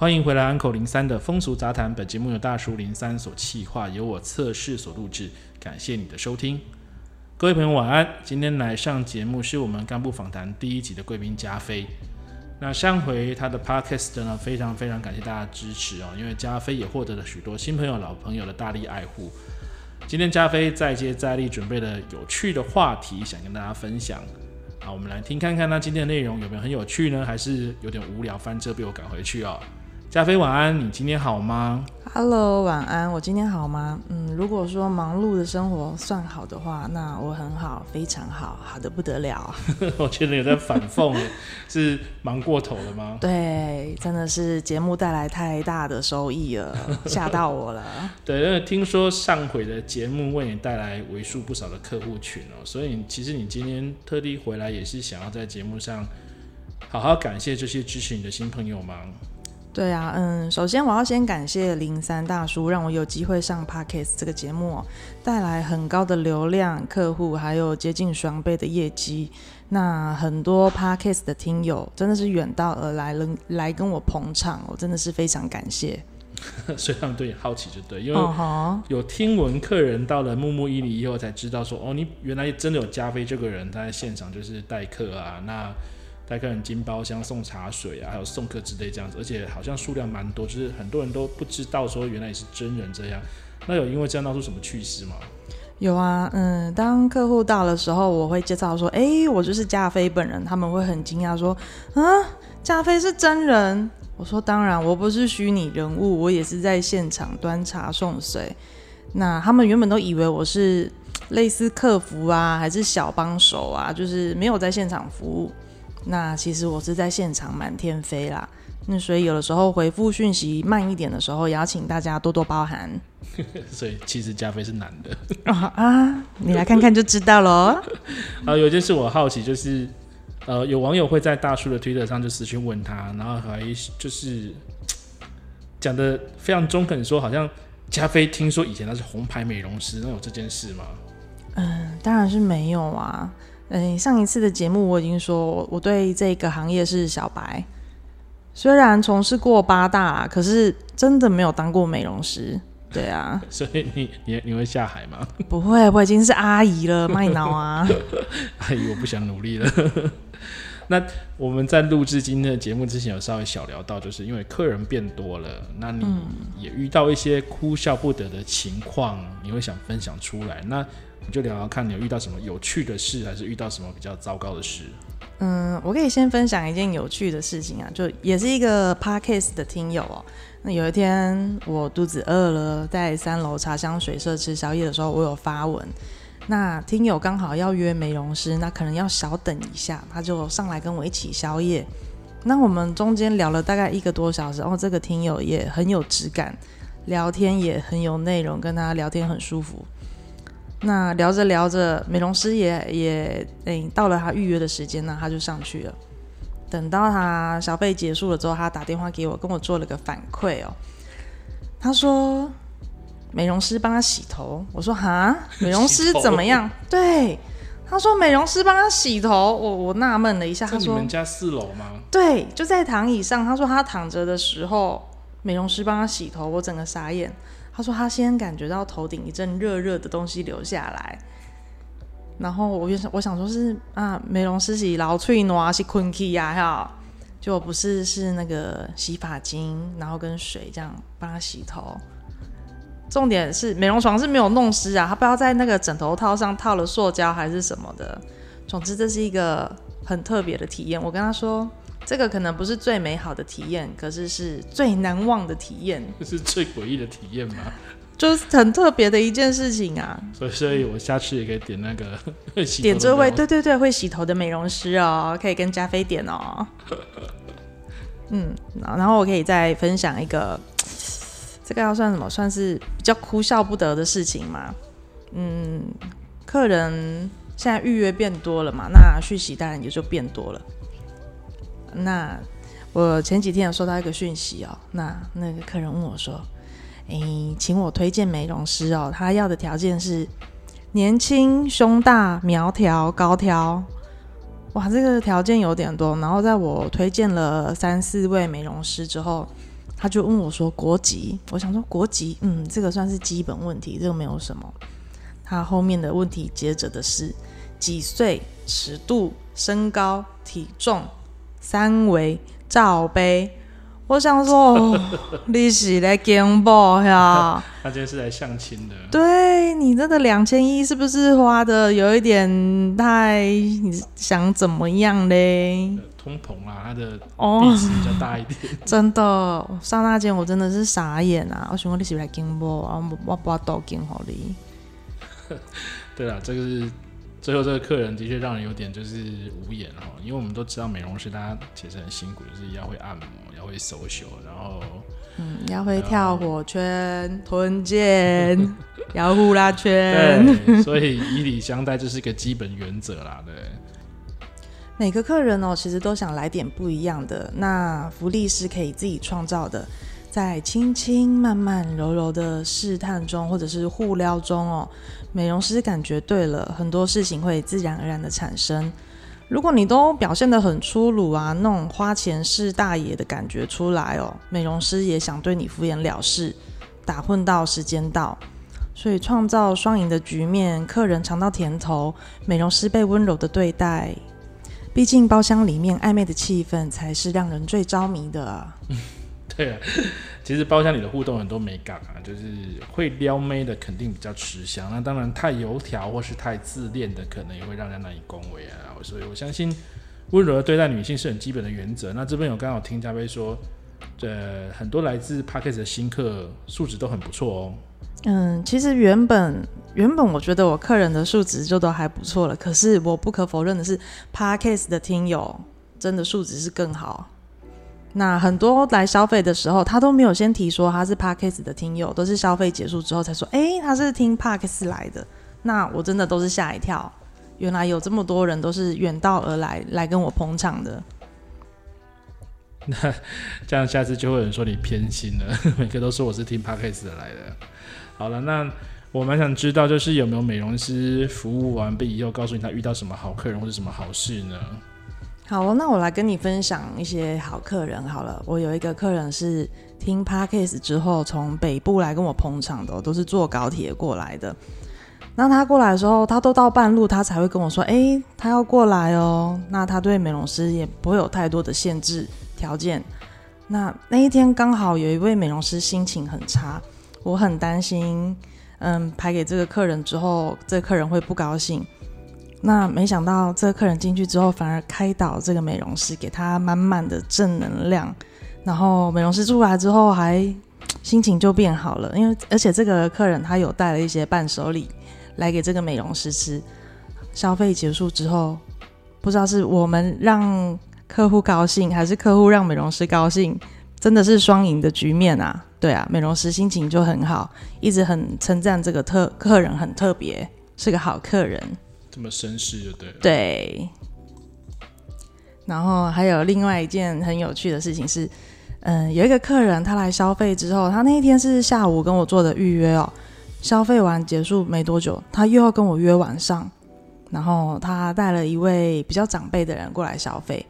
欢迎回来，Uncle 零三的风俗杂谈。本节目由大叔零三所企划，由我测试所录制。感谢你的收听，各位朋友晚安。今天来上节目是我们干部访谈第一集的贵宾加菲。那上回他的 Podcast 呢，非常非常感谢大家支持哦，因为加菲也获得了许多新朋友、老朋友的大力爱护。今天加菲再接再厉，准备了有趣的话题，想跟大家分享。好，我们来听看看，那今天的内容有没有很有趣呢？还是有点无聊，翻车被我赶回去哦。加菲晚安，你今天好吗？Hello，晚安，我今天好吗？嗯，如果说忙碌的生活算好的话，那我很好，非常好，好的不得了。我觉得有在反讽，是忙过头了吗？对，真的是节目带来太大的收益了，吓到我了。对，因为听说上回的节目为你带来为数不少的客户群哦，所以其实你今天特地回来也是想要在节目上好好感谢这些支持你的新朋友吗？对啊，嗯，首先我要先感谢零三大叔，让我有机会上 Parkes 这个节目，带来很高的流量、客户，还有接近双倍的业绩。那很多 Parkes 的听友真的是远道而来，能来跟我捧场，我真的是非常感谢。所以他们对你好奇就对，因为有听闻客人到了木木伊里以后才知道说，哦，你原来真的有加菲这个人，他在现场就是代客啊，那。带客人进包厢送茶水啊，还有送客之类这样子，而且好像数量蛮多，就是很多人都不知道说原来也是真人这样。那有因为这样闹出什么趣事吗？有啊，嗯，当客户到的时候，我会介绍说，哎、我就是加菲本人，他们会很惊讶说，啊，加菲是真人？我说当然，我不是虚拟人物，我也是在现场端茶送水。那他们原本都以为我是类似客服啊，还是小帮手啊，就是没有在现场服务。那其实我是在现场满天飞啦，那所以有的时候回复讯息慢一点的时候，也要请大家多多包涵。所以其实加菲是男的啊 啊，你来看看就知道喽。啊，有件事我好奇，就是呃，有网友会在大叔的推特上就私讯问他，然后还就是讲的非常中肯，说好像加菲听说以前他是红牌美容师，那有这件事吗？嗯，当然是没有啊。嗯，上一次的节目我已经说，我对这个行业是小白，虽然从事过八大，可是真的没有当过美容师。对啊，所以你你你会下海吗？不会，我已经是阿姨了，麦脑啊！阿姨，我不想努力了。那我们在录制今天的节目之前，有稍微小聊到，就是因为客人变多了，那你也遇到一些哭笑不得的情况，你会想分享出来。那你就聊聊看，你有遇到什么有趣的事，还是遇到什么比较糟糕的事？嗯，我可以先分享一件有趣的事情啊，就也是一个 Podcast 的听友哦。那有一天我肚子饿了，在三楼茶香水社吃宵夜的时候，我有发文。那听友刚好要约美容师，那可能要小等一下，他就上来跟我一起宵夜。那我们中间聊了大概一个多小时，哦，这个听友也很有质感，聊天也很有内容，跟他聊天很舒服。那聊着聊着，美容师也也诶、欸、到了他预约的时间呢，他就上去了。等到他消费结束了之后，他打电话给我，跟我做了个反馈哦。他说美容师帮他洗头，我说哈，美容师怎么样？对，他说美容师帮他洗头，我我纳闷了一下，他说你们家四楼吗？对，就在躺椅上。他说他躺着的时候，美容师帮他洗头，我整个傻眼。他说他先感觉到头顶一阵热热的东西流下来，然后我就想，我想说是啊，美容师是老脆挪是困气呀哈，就不是是那个洗发精，然后跟水这样帮他洗头。重点是美容床是没有弄湿啊，他不知道在那个枕头套上套了塑胶还是什么的。总之这是一个很特别的体验。我跟他说，这个可能不是最美好的体验，可是是最难忘的体验。这是最诡异的体验吗？就是很特别的一件事情啊。所以，所以我下次也可以点那个 洗点这位，对对对，会洗头的美容师哦，可以跟加菲点哦。嗯，然后我可以再分享一个。这个要算什么？算是比较哭笑不得的事情嘛。嗯，客人现在预约变多了嘛，那续洗当然也就变多了。那我前几天有收到一个讯息哦，那那个客人问我说：“诶，请我推荐美容师哦，他要的条件是年轻、胸大、苗条、高挑。”哇，这个条件有点多。然后在我推荐了三四位美容师之后。他就问我说：“国籍？”我想说：“国籍，嗯，这个算是基本问题，这个没有什么。”他后面的问题接着的是几岁、尺度、身高、体重、三维、罩杯。我想说，你是来 game boy 呀？他今天是来相亲的。对，你这个两千一是不是花的有一点太？你想怎么样嘞？通膨啊，它的币值比较大一点。Oh, 真的，刹那间我真的是傻眼啊！我想说你是来竞报，我我不都竞好你。对了，这个是最后这个客人的确让人有点就是无言哈，因为我们都知道美容师大家其实很辛苦，就是要会按摩，要会手修，然后嗯，要会跳火圈、臀肩、摇呼啦圈。对，所以以礼相待这是一个基本原则啦，对。每个客人哦，其实都想来点不一样的。那福利是可以自己创造的，在轻轻、慢慢、柔柔的试探中，或者是互撩中哦，美容师感觉对了，很多事情会自然而然的产生。如果你都表现得很粗鲁啊，那种花钱是大爷的感觉出来哦，美容师也想对你敷衍了事，打混到时间到。所以创造双赢的局面，客人尝到甜头，美容师被温柔的对待。毕竟包厢里面暧昧的气氛才是让人最着迷的啊。对啊，其实包厢里的互动很多美感啊，就是会撩妹的肯定比较吃香。那当然太油条或是太自恋的，可能也会让人难以恭维啊。所以我相信温柔的对待女性是很基本的原则。那这边有刚好听嘉宾说，呃，很多来自 Podcast 的新客素质都很不错哦。嗯，其实原本原本我觉得我客人的素质就都还不错了，可是我不可否认的是，Podcast 的听友真的素质是更好。那很多来消费的时候，他都没有先提说他是 parkas 的听友，都是消费结束之后才说，哎，他是听 parkas 来的。那我真的都是吓一跳，原来有这么多人都是远道而来来跟我捧场的。那这样下次就会有人说你偏心了，每个都说我是听 Podcast 的来的。好了，那我蛮想知道，就是有没有美容师服务完毕以后，告诉你他遇到什么好客人或者什么好事呢？好，那我来跟你分享一些好客人好了。我有一个客人是听 Podcast 之后从北部来跟我捧场的，都是坐高铁过来的。那他过来的时候，他都到半路，他才会跟我说：“诶，他要过来哦。”那他对美容师也不会有太多的限制条件。那那一天刚好有一位美容师心情很差。我很担心，嗯，排给这个客人之后，这个客人会不高兴。那没想到这个客人进去之后，反而开导这个美容师，给他满满的正能量。然后美容师出来之后，还心情就变好了。因为而且这个客人他有带了一些伴手礼来给这个美容师吃。消费结束之后，不知道是我们让客户高兴，还是客户让美容师高兴，真的是双赢的局面啊！对啊，美容师心情就很好，一直很称赞这个特客人很特别，是个好客人。这么绅士就对了。对。然后还有另外一件很有趣的事情是，嗯，有一个客人他来消费之后，他那一天是下午跟我做的预约哦，消费完结束没多久，他又要跟我约晚上，然后他带了一位比较长辈的人过来消费，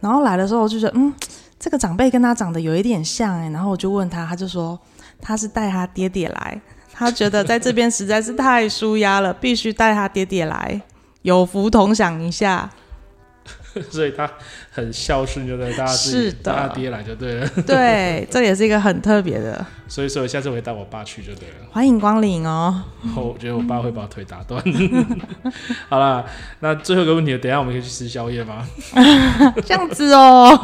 然后来的时候就觉得嗯。这个长辈跟他长得有一点像哎，然后我就问他，他就说他是带他爹爹来，他觉得在这边实在是太舒压了，必须带他爹爹来，有福同享一下。所以他很孝顺，就对大家是的，他爹来就对了。对，这也是一个很特别的。所以说，下次我会带我爸去就对了。欢迎光临哦。我觉得我爸会把我腿打断。好啦，那最后一个问题，等一下我们可以去吃宵夜吗？这样子哦。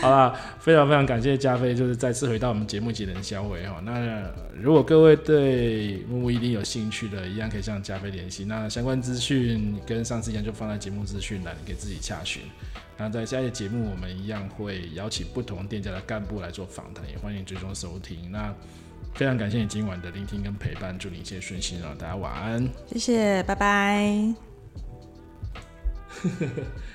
好啦，非常非常感谢加菲，就是再次回到我们节目技能销毁哈。那如果各位对木木一定有兴趣的，一样可以向加菲联系。那相关资讯跟上次一样，就放在节目资讯栏，你可以自己查询。那在下一节节目，我们一样会邀请不同店家的干部来做访谈，也欢迎追踪收听。那非常感谢你今晚的聆听跟陪伴，祝你一切顺心啊！大家晚安，谢谢，拜拜。